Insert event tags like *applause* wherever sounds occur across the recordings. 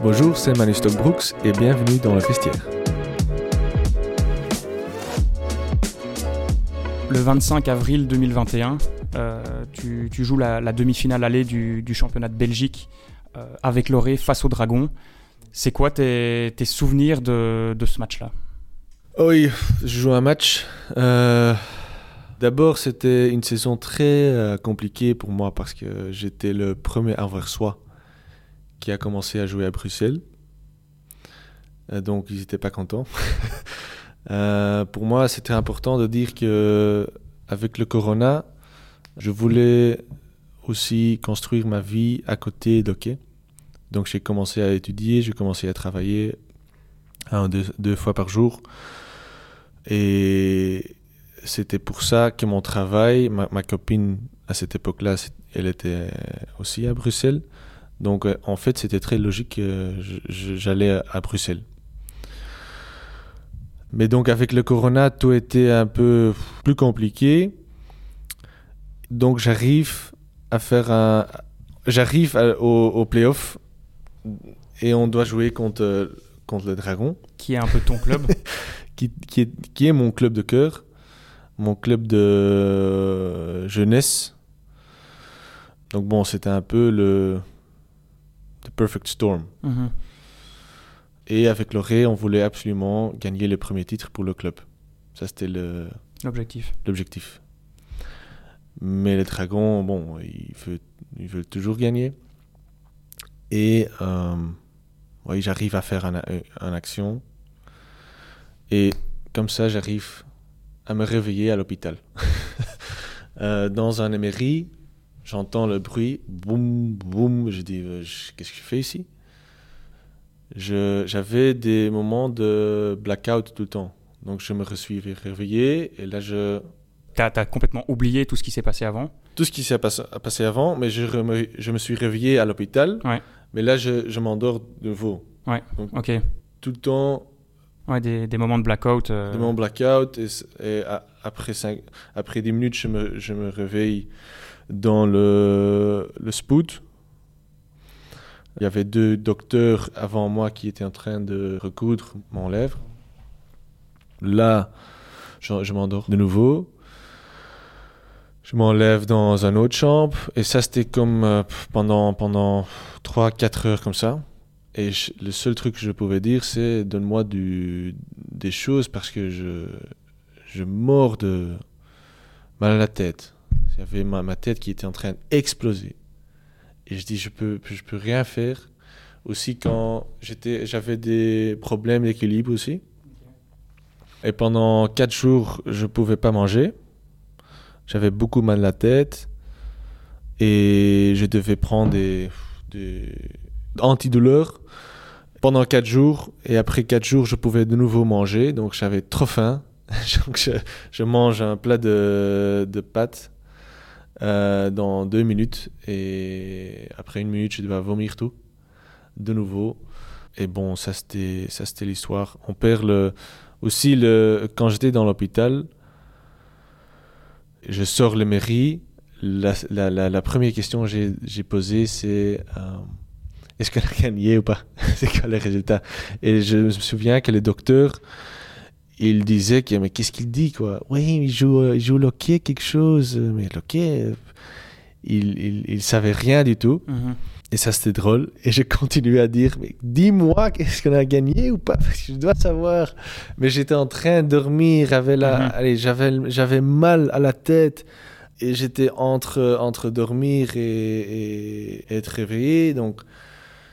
Bonjour, c'est Manu Stockbrooks et bienvenue dans le vestiaire. Le 25 avril 2021, euh, tu, joues la, demi-finale allée du, championnat de Belgique euh, avec Loré face au Dragon. C'est quoi tes, souvenirs de, ce match-là? Oui, je joue un match. Euh, d'abord, c'était une saison très compliquée pour moi parce que j'étais le premier soi qui a commencé à jouer à Bruxelles. donc, ils n'étaient pas contents. *laughs* Euh, pour moi, c'était important de dire que avec le corona, je voulais aussi construire ma vie à côté d'hockey. Donc j'ai commencé à étudier, j'ai commencé à travailler un, deux, deux fois par jour. Et c'était pour ça que mon travail, ma, ma copine à cette époque-là, elle était aussi à Bruxelles. Donc en fait, c'était très logique que j'allais à Bruxelles. Mais donc avec le corona, tout était un peu plus compliqué. Donc j'arrive à faire un... J'arrive au, au playoff et on doit jouer contre, contre le Dragon. Qui est un peu ton club *laughs* qui, qui, est, qui est mon club de cœur, mon club de jeunesse. Donc bon, c'était un peu le... The perfect storm. Mm-hmm. Et avec Loré, on voulait absolument gagner le premier titre pour le club. Ça, c'était le... l'objectif. L'objectif. Mais les Dragons, bon, ils veulent, ils veulent toujours gagner. Et euh, oui, j'arrive à faire une un action. Et comme ça, j'arrive à me réveiller à l'hôpital. *laughs* euh, dans un émery, j'entends le bruit, boum, boum. Je dis, euh, qu'est-ce que je fais ici? J'avais des moments de blackout tout le temps. Donc je me suis réveillé et là je... T'as as complètement oublié tout ce qui s'est passé avant? Tout ce qui s'est passé, passé, avant, mais je, je, me suis réveillé à l'hôpital. Ouais. Mais là je, je m'endors de nouveau. Ouais, ok. Tout le temps... Des, moments de blackout. Euh. Des moments de blackout et, après, cinq, après 10 minutes je me, je me réveille dans le, le spout il y avait deux docteurs avant moi qui étaient en train de recoudre mon lèvre. Là, je, m'endors de nouveau. Je m'enlève dans une autre chambre. Et ça, c'était comme euh, pendant, pendant 3-4 heures comme ça. Et le seul truc que je pouvais dire, c'est donne-moi des choses parce que je, je mords de mal à la tête. Il y avait ma, ma tête qui était en train d'exploser. Et je dis, je peux, je peux rien faire. Aussi, quand j'étais, j'avais des problèmes d'équilibre aussi. Et pendant quatre jours, je pouvais pas manger. J'avais beaucoup mal à la tête. Et je devais prendre des, des antidouleurs pendant quatre jours. Et après quatre jours, je pouvais de nouveau manger. Donc j'avais trop faim. *laughs* donc je, mange un plat de, de pâtes euh, dans deux minutes. Et après une minute, je devais vomir tout. De nouveau. Et bon, ça c'était, l'histoire. On perd le. Aussi, le, quand j'étais dans l'hôpital, je sors le mairie. La, la, première question que j'ai, j'ai posée, c'est euh, est-ce qu'on a gagné ou pas? *laughs* C'est quoi le résultat? Et je me souviens que le docteur il disait que, mais qu'est-ce qu'il dit, quoi? Oui, il joue, euh, il joue Loquet, quelque chose. Mais Loquet, euh, il, il, il, savait rien du tout. Mhm. Et ça, c'était drôle. Et j'ai continué à dire, mais dis-moi, qu'est-ce qu'on a gagné ou pas? Parce que je dois savoir. Mais j'étais en train de dormir, j'avais la... Mhm. Allez, j'avais, j'avais mal à la tête. Et j'étais entre, entre dormir et, et être réveillé. Donc,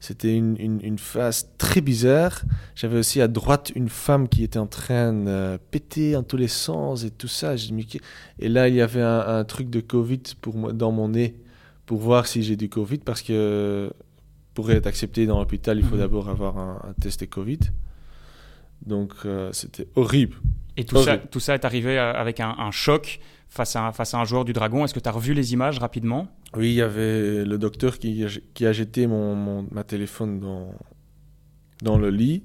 c'était une, une, phase très bizarre. J'avais aussi à droite une femme qui était en train de péter en tous les sens et tout ça. Et là, il y avait un, truc de Covid pour moi, dans mon nez pour voir si j'ai du Covid parce que pour être accepté dans l'hôpital, il faut mhm. d'abord avoir un, test de Covid. Donc, euh, c'était horrible. Et tout ça, tout ça est arrivé euh, avec un, un choc face à, face à un joueur du Dragon. Est-ce que tu as revu les images rapidement? Oui, il y avait le docteur qui, qui a jeté mon, mon, ma téléphone dans, dans le lit.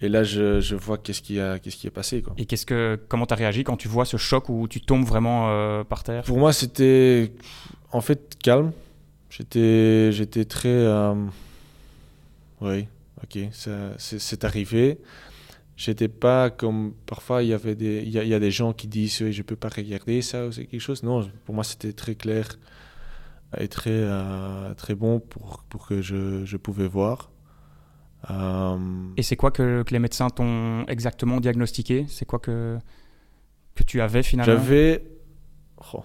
Et là, je, je vois qu'est-ce qui, a, qu'est-ce qui est passé. Quoi. Et qu'est-ce que, comment tu as réagi quand tu vois ce choc où tu tombes vraiment euh, par terre? Pour moi, c'était... En fait, calme. J'étais, j'étais très. euh, oui, ok, ça- c'est c'est arrivé. J'étais pas comme. Parfois, il y avait des, il y a, il y a des gens qui disent je peux pas regarder ça ou c'est quelque chose. Non, pour moi, c'était très clair et très, euh, très bon pour, pour que je, je pouvais voir. Euh, Et c'est quoi que, que les médecins t'ont exactement diagnostiqué? C'est quoi que, que tu avais finalement? J'avais. oh,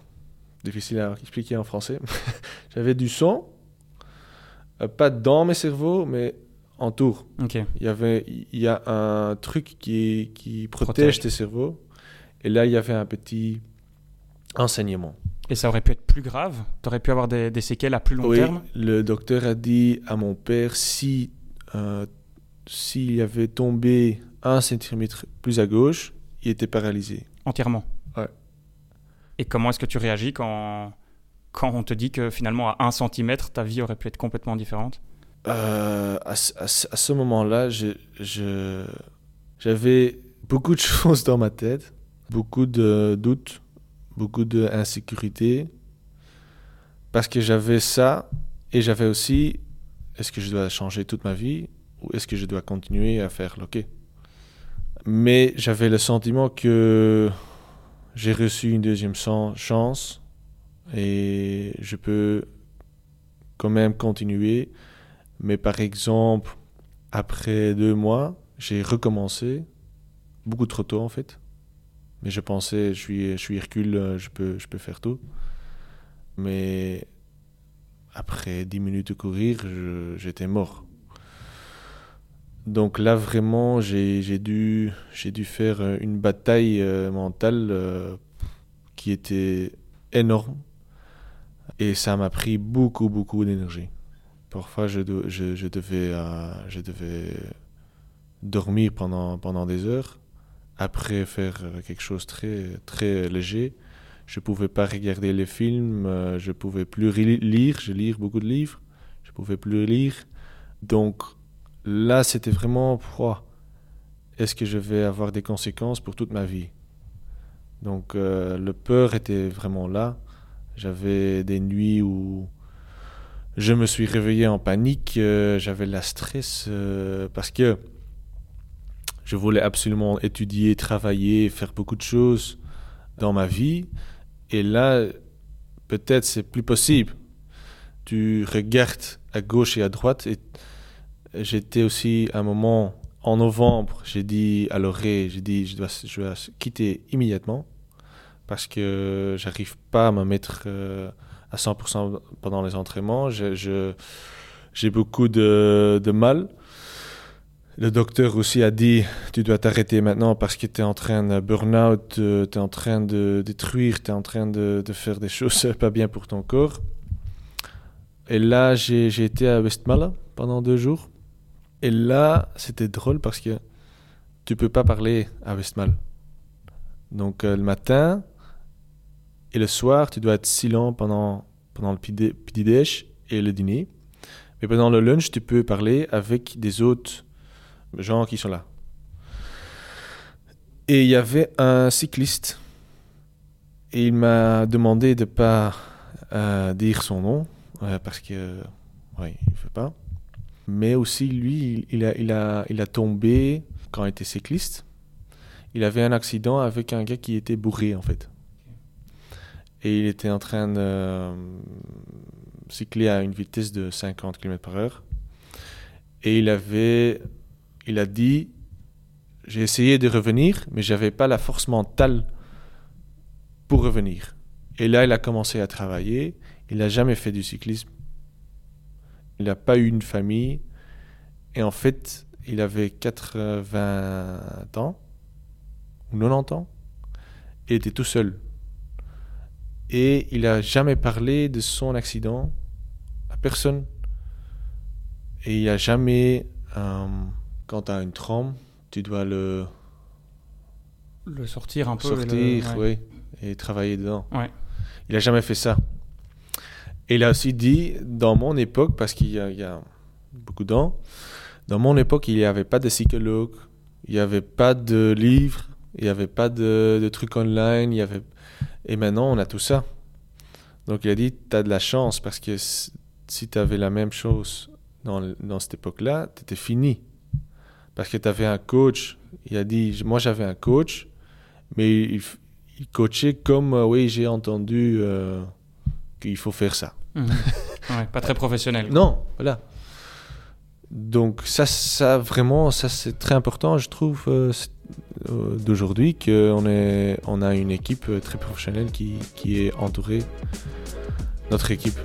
difficile à expliquer en français. *laughs* J'avais du sang, euh, pas dans mes cerveaux, mais en tour. Ok. Il y avait, il y a un truc qui, qui protège, Protège. tes cerveaux. Et là, il y avait un petit enseignement. Et ça aurait pu être plus grave? T'aurais pu avoir des, des séquelles à plus long oui, terme? le docteur a dit à mon père si euh, s'il avait tombé un centimètre plus à gauche, il était paralysé. Entièrement? Ouais. Et comment est-ce que tu réagis quand, quand on te dit que finalement à 1 cm, ta vie aurait pu être complètement différente? Euh, à, ce- moment-là, j'avais beaucoup de *laughs* choses dans ma tête, beaucoup de doutes, beaucoup d'insécurité, parce que j'avais ça et j'avais aussi, est-ce que je dois changer toute ma vie ou est-ce que je dois continuer à faire l'ok Mais j'avais le sentiment que j'ai reçu une deuxième chan- chance et je peux quand même continuer. Mais par exemple, après deux mois, j'ai recommencé, beaucoup trop tôt en fait. Mais je pensais, je suis, je suis Hercule, je peux, faire tout. Mais après dix minutes de courir, j'étais mort. Donc là, vraiment, j'ai dû, dû faire une bataille euh, mentale euh, qui était énorme. Et ça m'a pris beaucoup, beaucoup d'énergie. Parfois, euh, je devais dormir pendant, des heures. Après faire euh, quelque chose de très, très léger. Je pouvais pas regarder les films, euh, je pouvais plus lire. Je lis beaucoup de livres. Je pouvais plus lire. Donc là, c'était vraiment est-ce que je vais avoir des conséquences pour toute ma vie? Donc le peur était vraiment là. J'avais des nuits où je me suis réveillé en panique, euh, j'avais la stress euh, parce que je voulais absolument étudier, travailler, faire beaucoup de choses dans ma vie. Et là, peut-être c'est plus possible. Tu regardes à gauche et à droite. Et j'étais aussi à un moment en novembre, j'ai dit à l'oreille, j'ai dit je dois, je dois quitter immédiatement parce que j'arrive pas à me mettre euh, à 100% pendant les entraînements. J'ai beaucoup de, de mal. Le docteur aussi a dit tu dois t'arrêter maintenant parce que tu es en train de burn-out, tu es en train de détruire, tu es en train de, de faire des choses *laughs* pas bien pour ton corps. Et là, j'ai été à Westmalle pendant deux jours. Et là, c'était drôle parce que tu peux pas parler à Westmalle. Donc euh, le matin et le soir, tu dois être silent pendant, le petit-déj et le dîner. Mais pendant le lunch, tu peux parler avec des autres gens qui sont là. Et il y avait un cycliste. Et il m'a demandé de pas euh, dire son nom, euh, parce que, oui, il ne fait pas. Mais aussi, lui, il a tombé quand il était cycliste. Il avait un accident avec un gars qui était bourré, en fait. Et il était en train de euh, cycler à une vitesse de 50 km par heure. Et il avait, il a dit, j'ai essayé de revenir, mais j'avais pas la force mentale pour revenir. Et là, il a commencé à travailler. Il n'a jamais fait du cyclisme. Il n'a pas eu une famille. Et en fait, il avait 80 ans ou 90 ans et était tout seul. Et il n'a jamais parlé de son accident à personne. Et il n'a jamais, euh, quand tu as une trompe, tu dois le Le sortir un peu. le- sortir, ouais. oui, et travailler dedans. Ouais. Il a jamais fait ça. Et il a aussi dit, dans mon époque, parce qu'il y, a- il y a beaucoup d'ans, dans mon époque, il n'y avait pas de psychologue, il n'y avait pas de livres, il n'y avait pas de, de trucs online, il y avait... et maintenant, on a tout ça. Donc il a dit, tu as de la chance parce que si tu avais la même chose dans, dans cette époque-là, tu étais fini. Parce que tu avais un coach. Il a dit, moi j'avais un coach, mais il, il coachait comme, euh, oui, j'ai entendu euh, qu'il faut faire ça. *laughs* Ouais, pas très professionnel. Non, voilà. Donc ça, ça vraiment, ça c'est très important, je trouve, euh, euh, d'aujourd'hui, qu'on on a une équipe très professionnelle qui est entourée, notre équipe.